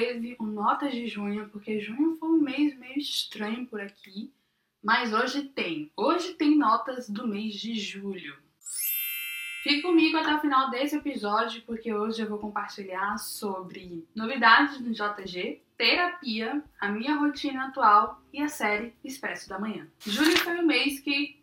teve o Notas de Junho, porque junho foi um mês meio estranho por aqui, mas hoje tem. Hoje tem notas do mês de julho. Fique comigo até o final desse episódio, porque hoje eu vou compartilhar sobre novidades no JG, terapia, a minha rotina atual e a série Expresso da Manhã. Julho foi o mês que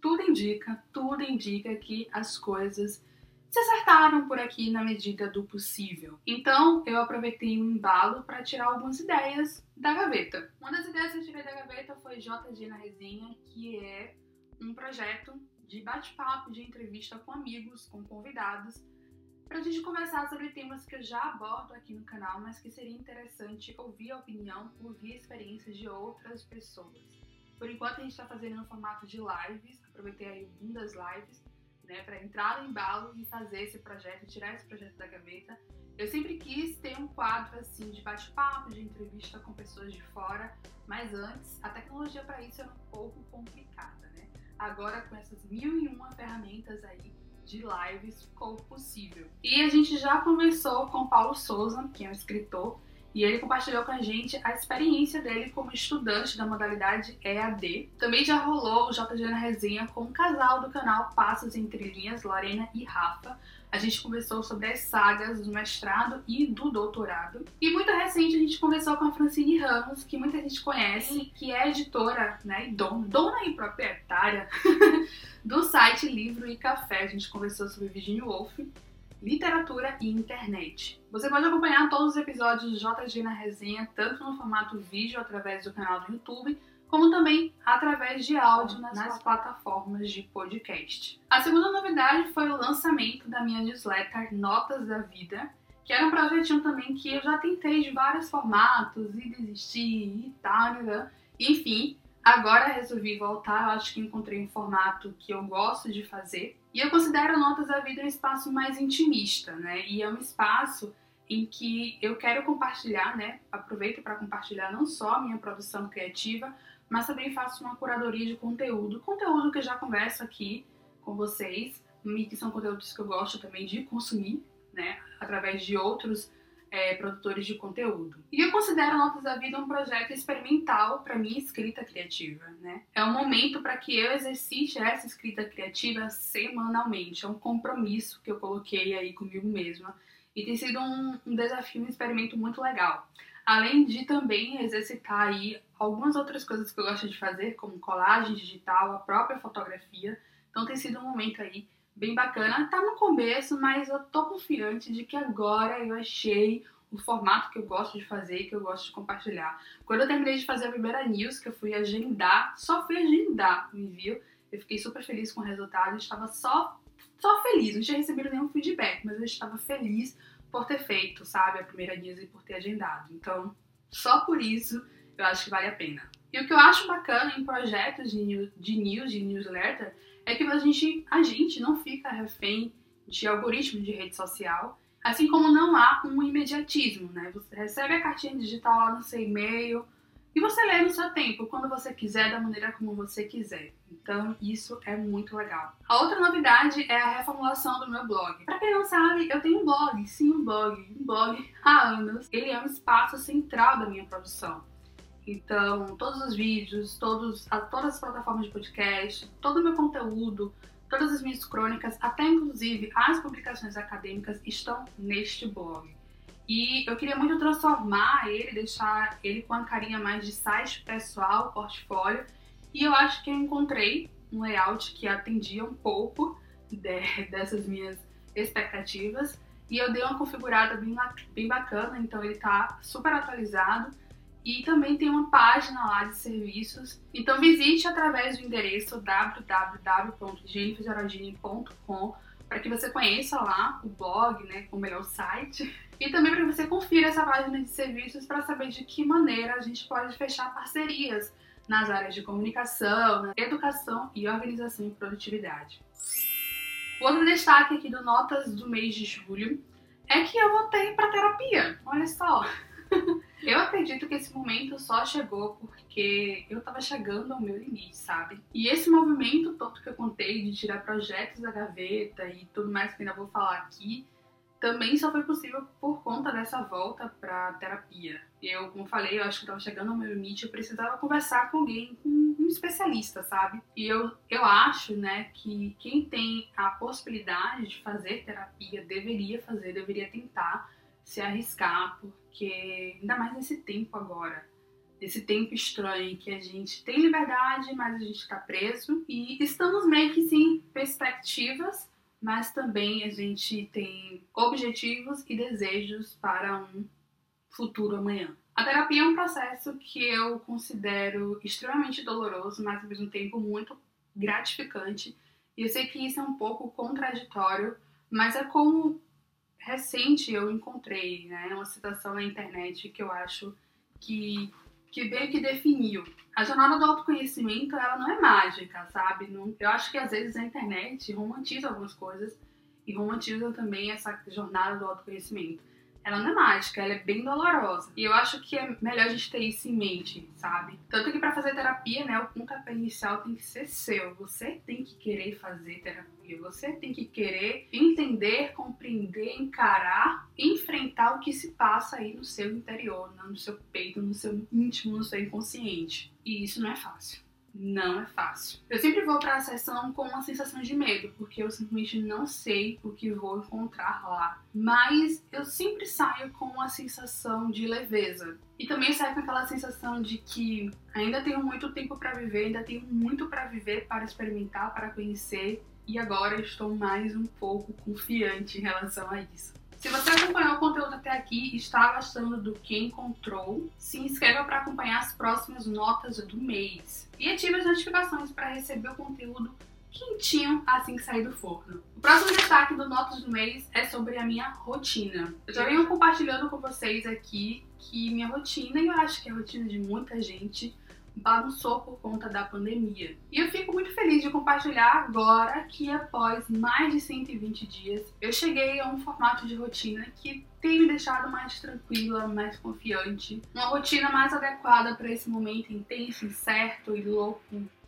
tudo indica, tudo indica que as coisas se acertaram por aqui na medida do possível. Então eu aproveitei um embalo para tirar algumas ideias da gaveta. Uma das ideias que eu tirei da gaveta foi JG na Resenha, que é um projeto de bate-papo, de entrevista com amigos, com convidados, para a gente conversar sobre temas que eu já abordo aqui no canal, mas que seria interessante ouvir a opinião, ouvir a experiência de outras pessoas. Por enquanto a gente está fazendo no formato de lives, aproveitei aí o boom das lives né, para entrar no embalo e fazer esse projeto, tirar esse projeto da gaveta. Eu sempre quis ter um quadro assim de bate-papo, de entrevista com pessoas de fora, mas antes a tecnologia para isso era um pouco complicada, né? Agora com essas mil e uma ferramentas aí de lives ficou possível. E a gente já começou com Paulo Souza, que é um escritor, e ele compartilhou com a gente a experiência dele como estudante da modalidade EAD. Também já rolou o JG na resenha com o casal do canal Passos Entre Linhas, Lorena e Rafa. A gente conversou sobre as sagas do mestrado e do doutorado. E muito recente a gente conversou com a Francine Ramos, que muita gente conhece, que é editora, né, e dona, dona e proprietária do site Livro e Café. A gente conversou sobre Virginia Woolf literatura e internet. Você pode acompanhar todos os episódios do JG na resenha, tanto no formato vídeo através do canal do YouTube, como também através de áudio nas, nas plataformas de podcast. A segunda novidade foi o lançamento da minha newsletter Notas da Vida, que era um projetinho também que eu já tentei de vários formatos e desisti e tal, né? enfim, Agora resolvi voltar, eu acho que encontrei um formato que eu gosto de fazer. E eu considero Notas da Vida um espaço mais intimista, né? E é um espaço em que eu quero compartilhar, né? Aproveito para compartilhar não só a minha produção criativa, mas também faço uma curadoria de conteúdo. Conteúdo que eu já converso aqui com vocês, que são conteúdos que eu gosto também de consumir, né? Através de outros é, produtores de conteúdo. E eu considero Notas da Vida um projeto experimental para minha escrita criativa, né? É um momento para que eu exercite essa escrita criativa semanalmente, é um compromisso que eu coloquei aí comigo mesma e tem sido um, um desafio, um experimento muito legal. Além de também exercitar aí algumas outras coisas que eu gosto de fazer, como colagem digital, a própria fotografia. Então tem sido um momento aí bem bacana. Tá no começo, mas eu tô confiante de que agora eu achei o formato que eu gosto de fazer e que eu gosto de compartilhar. Quando eu terminei de fazer a primeira news, que eu fui agendar, só fui agendar o envio, eu fiquei super feliz com o resultado, eu estava só, só feliz, não tinha recebido nenhum feedback, mas eu estava feliz por ter feito, sabe, a primeira news e por ter agendado. Então, só por isso eu acho que vale a pena. E o que eu acho bacana em projetos de news, de, news, de newsletter, é que a gente, a gente não fica refém de algoritmo de rede social, assim como não há um imediatismo, né? Você recebe a cartinha digital lá no seu e-mail e você lê no seu tempo, quando você quiser, da maneira como você quiser. Então, isso é muito legal. A outra novidade é a reformulação do meu blog. Para quem não sabe, eu tenho um blog, sim, um blog, um blog há anos. Ele é um espaço central da minha produção. Então, todos os vídeos, todos, a, todas as plataformas de podcast, todo o meu conteúdo, todas as minhas crônicas, até inclusive as publicações acadêmicas estão neste blog. E eu queria muito transformar ele, deixar ele com a carinha mais de site pessoal, portfólio. E eu acho que eu encontrei um layout que atendia um pouco de, dessas minhas expectativas. E eu dei uma configurada bem, bem bacana, então ele está super atualizado e também tem uma página lá de serviços. Então visite através do endereço www.jennifergeraldini.com para que você conheça lá o blog, né, como é o site, e também para que você confira essa página de serviços para saber de que maneira a gente pode fechar parcerias nas áreas de comunicação, educação e organização e produtividade. O outro destaque aqui do Notas do mês de julho é que eu voltei para terapia. Olha só. Eu acredito que esse momento só chegou porque eu tava chegando ao meu limite, sabe? E esse movimento todo que eu contei de tirar projetos da gaveta e tudo mais que ainda vou falar aqui, também só foi possível por conta dessa volta para terapia. Eu, como falei, eu acho que estava chegando ao meu limite, eu precisava conversar com alguém, com um especialista, sabe? E eu, eu acho, né, que quem tem a possibilidade de fazer terapia deveria fazer, deveria tentar se arriscar, porque ainda mais nesse tempo agora, esse tempo estranho que a gente tem liberdade, mas a gente está preso e estamos meio que sem perspectivas mas também a gente tem objetivos e desejos para um futuro amanhã. A terapia é um processo que eu considero extremamente doloroso, mas ao mesmo tempo muito gratificante. E eu sei que isso é um pouco contraditório, mas é como recente eu encontrei, né, uma citação na internet que eu acho que que meio que definiu. A jornada do autoconhecimento, ela não é mágica, sabe? Não, eu acho que às vezes a internet romantiza algumas coisas e romantiza também essa jornada do autoconhecimento ela não é mágica, ela é bem dolorosa. E eu acho que é melhor a gente ter isso em mente, sabe? Tanto que para fazer terapia, né, o pontapé inicial tem que ser seu. Você tem que querer fazer terapia. Você tem que querer entender, compreender, encarar, enfrentar o que se passa aí no seu interior, no seu peito, no seu íntimo, no seu inconsciente. E isso não é fácil não é fácil. Eu sempre vou para a sessão com uma sensação de medo, porque eu simplesmente não sei o que vou encontrar lá. Mas eu sempre saio com uma sensação de leveza. E também saio com aquela sensação de que ainda tenho muito tempo para viver, ainda tenho muito para viver, para experimentar, para conhecer. E agora estou mais um pouco confiante em relação a isso. Se você acompanhou o conteúdo até aqui e está gostando do que encontrou, se inscreva para acompanhar as próximas notas do mês e ative as notificações para receber o conteúdo quentinho assim que sair do forno. O próximo destaque do Notas do Mês é sobre a minha rotina. Eu já venho compartilhando com vocês aqui que minha rotina, e eu acho que é a rotina de muita gente, bagunçou por conta da pandemia. E eu fico muito feliz de compartilhar agora que após mais de 120 dias, eu cheguei a um formato de rotina que tem me deixado mais tranquila, mais confiante, uma rotina mais adequada para esse momento intenso, incerto e louco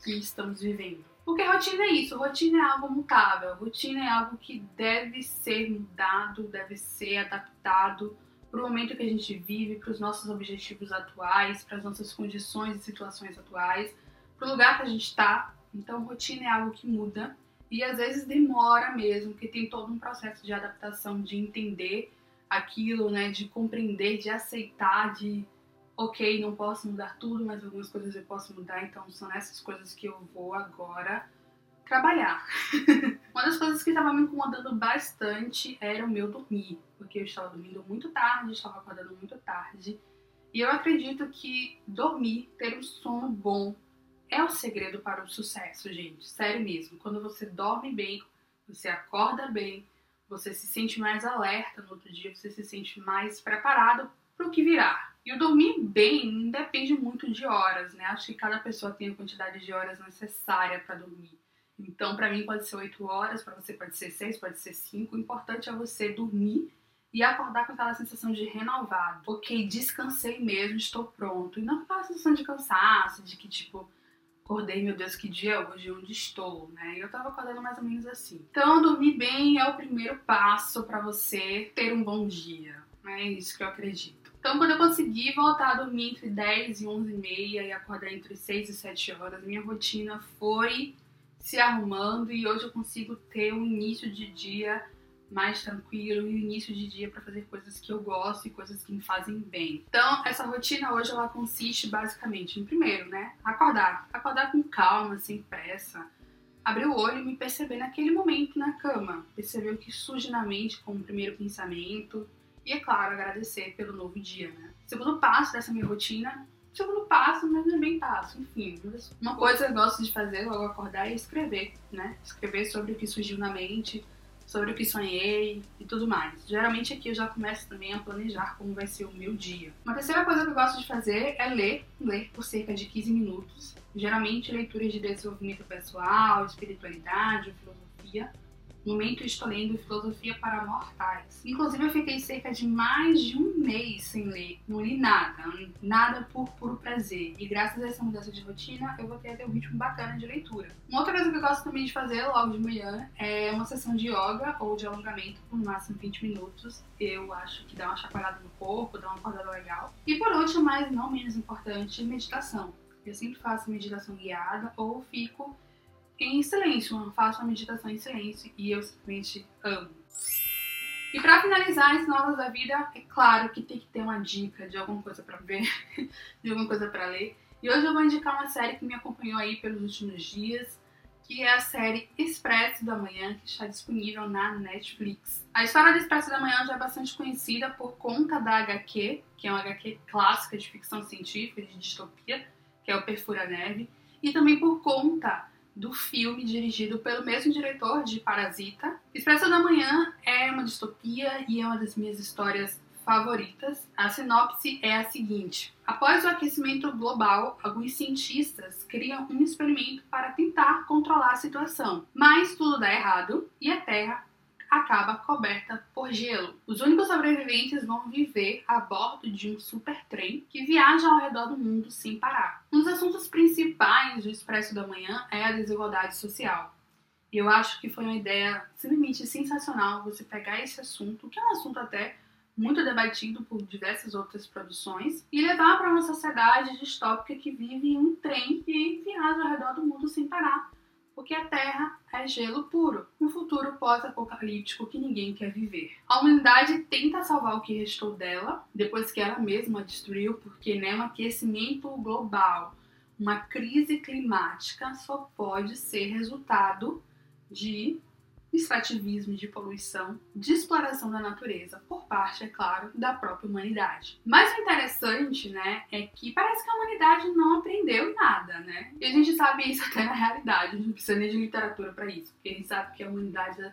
que estamos vivendo. Porque rotina é isso, rotina é algo mutável, rotina é algo que deve ser mudado, deve ser adaptado para o momento que a gente vive, para os nossos objetivos atuais, para as nossas condições e situações atuais, para o lugar que a gente está. Então, rotina é algo que muda e às vezes demora mesmo, porque tem todo um processo de adaptação, de entender aquilo, né, de compreender, de aceitar, de ok, não posso mudar tudo, mas algumas coisas eu posso mudar, então são essas coisas que eu vou agora trabalhar. Uma das coisas que estava me incomodando bastante era o meu dormir, porque eu estava dormindo muito tarde, estava acordando muito tarde. E eu acredito que dormir, ter um sono bom, é o segredo para o sucesso, gente. Sério mesmo. Quando você dorme bem, você acorda bem, você se sente mais alerta no outro dia, você se sente mais preparado para o que virá. E o dormir bem depende muito de horas, né? Acho que cada pessoa tem a quantidade de horas necessária para dormir. Então, para mim pode ser 8 horas, para você pode ser 6, pode ser 5. O importante é você dormir e acordar com aquela sensação de renovado. Ok, descansei mesmo, estou pronto. E não aquela sensação de cansaço, de que tipo, acordei, meu Deus, que dia é hoje, onde estou, né? E eu tava acordando mais ou menos assim. Então, dormir bem é o primeiro passo para você ter um bom dia. É isso que eu acredito. Então, quando eu consegui voltar a dormir entre 10 e 11 e meia e acordar entre 6 e 7 horas, minha rotina foi se arrumando e hoje eu consigo ter um início de dia mais tranquilo e um início de dia para fazer coisas que eu gosto e coisas que me fazem bem. Então, essa rotina hoje ela consiste basicamente em primeiro, né, acordar, acordar com calma, sem pressa, abrir o olho e me perceber naquele momento na cama, perceber o que surge na mente como primeiro pensamento. E é claro, agradecer pelo novo dia, né? Segundo passo dessa minha rotina. Segundo passo, mas não é Uma coisa que eu gosto de fazer logo acordar é escrever, né? Escrever sobre o que surgiu na mente, sobre o que sonhei e tudo mais. Geralmente aqui eu já começo também a planejar como vai ser o meu dia. Uma terceira coisa que eu gosto de fazer é ler, ler por cerca de 15 minutos. Geralmente leituras de desenvolvimento pessoal, espiritualidade, filosofia. Momento estou lendo Filosofia para Mortais. Inclusive eu fiquei cerca de mais de um mês sem ler. Não li nada, nada por puro prazer. E graças a essa mudança de rotina, eu a ter um ritmo bacana de leitura. Uma outra coisa que eu gosto também de fazer logo de manhã é uma sessão de yoga ou de alongamento por no máximo 20 minutos. Eu acho que dá uma chacoalhada no corpo, dá uma acordada legal. E por último, mas não menos importante, meditação. Eu sempre faço meditação guiada ou fico em silêncio, faço uma meditação em silêncio e eu simplesmente amo. E para finalizar as novas da vida, é claro que tem que ter uma dica de alguma coisa para ver, de alguma coisa para ler. E hoje eu vou indicar uma série que me acompanhou aí pelos últimos dias, que é a série Expresso da Manhã, que está disponível na Netflix. A história do Expresso da Manhã já é bastante conhecida por conta da HQ, que é uma HQ clássica de ficção científica, de distopia, que é o Perfura Neve, e também por conta do filme dirigido pelo mesmo diretor de Parasita. Expresso da Manhã é uma distopia e é uma das minhas histórias favoritas. A sinopse é a seguinte: após o aquecimento global, alguns cientistas criam um experimento para tentar controlar a situação, mas tudo dá errado e a Terra acaba coberta por gelo. Os únicos sobreviventes vão viver a bordo de um supertrem que viaja ao redor do mundo sem parar. Um dos assuntos principais do Expresso da Manhã é a desigualdade social. E eu acho que foi uma ideia simplesmente sensacional você pegar esse assunto, que é um assunto até muito debatido por diversas outras produções, e levar para uma sociedade distópica que vive em um trem e viaja ao redor do mundo sem parar porque a Terra é gelo puro, um futuro pós-apocalíptico que ninguém quer viver. A humanidade tenta salvar o que restou dela, depois que ela mesma destruiu, porque né, um aquecimento global, uma crise climática só pode ser resultado de extrativismo de poluição, de exploração da natureza, por parte, é claro, da própria humanidade. Mas o interessante, né, é que parece que a humanidade não aprendeu nada, né? E a gente sabe isso até na realidade, não precisa nem de literatura para isso, porque a gente sabe que a humanidade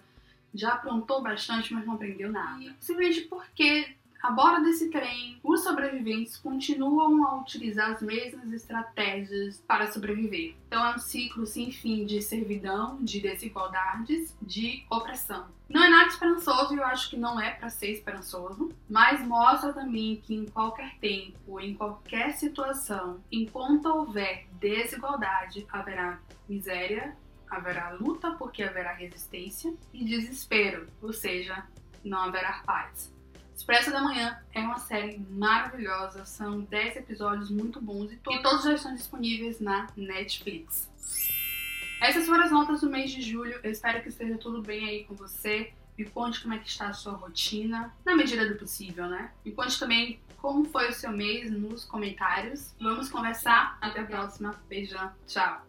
já aprontou bastante, mas não aprendeu nada. Simplesmente porque a bordo desse trem, os sobreviventes continuam a utilizar as mesmas estratégias para sobreviver. Então é um ciclo sem fim de servidão, de desigualdades, de opressão. Não é nada esperançoso eu acho que não é para ser esperançoso, mas mostra também que em qualquer tempo, em qualquer situação, enquanto houver desigualdade, haverá miséria, haverá luta porque haverá resistência e desespero, ou seja, não haverá paz. Expresso da Manhã é uma série maravilhosa, são 10 episódios muito bons e, to e todos já estão disponíveis na Netflix. Essas foram as notas do mês de julho, eu espero que esteja tudo bem aí com você. Me conte como é que está a sua rotina, na medida do possível, né? Me conte também como foi o seu mês nos comentários. Vamos conversar. Até a próxima. Beijão. Tchau.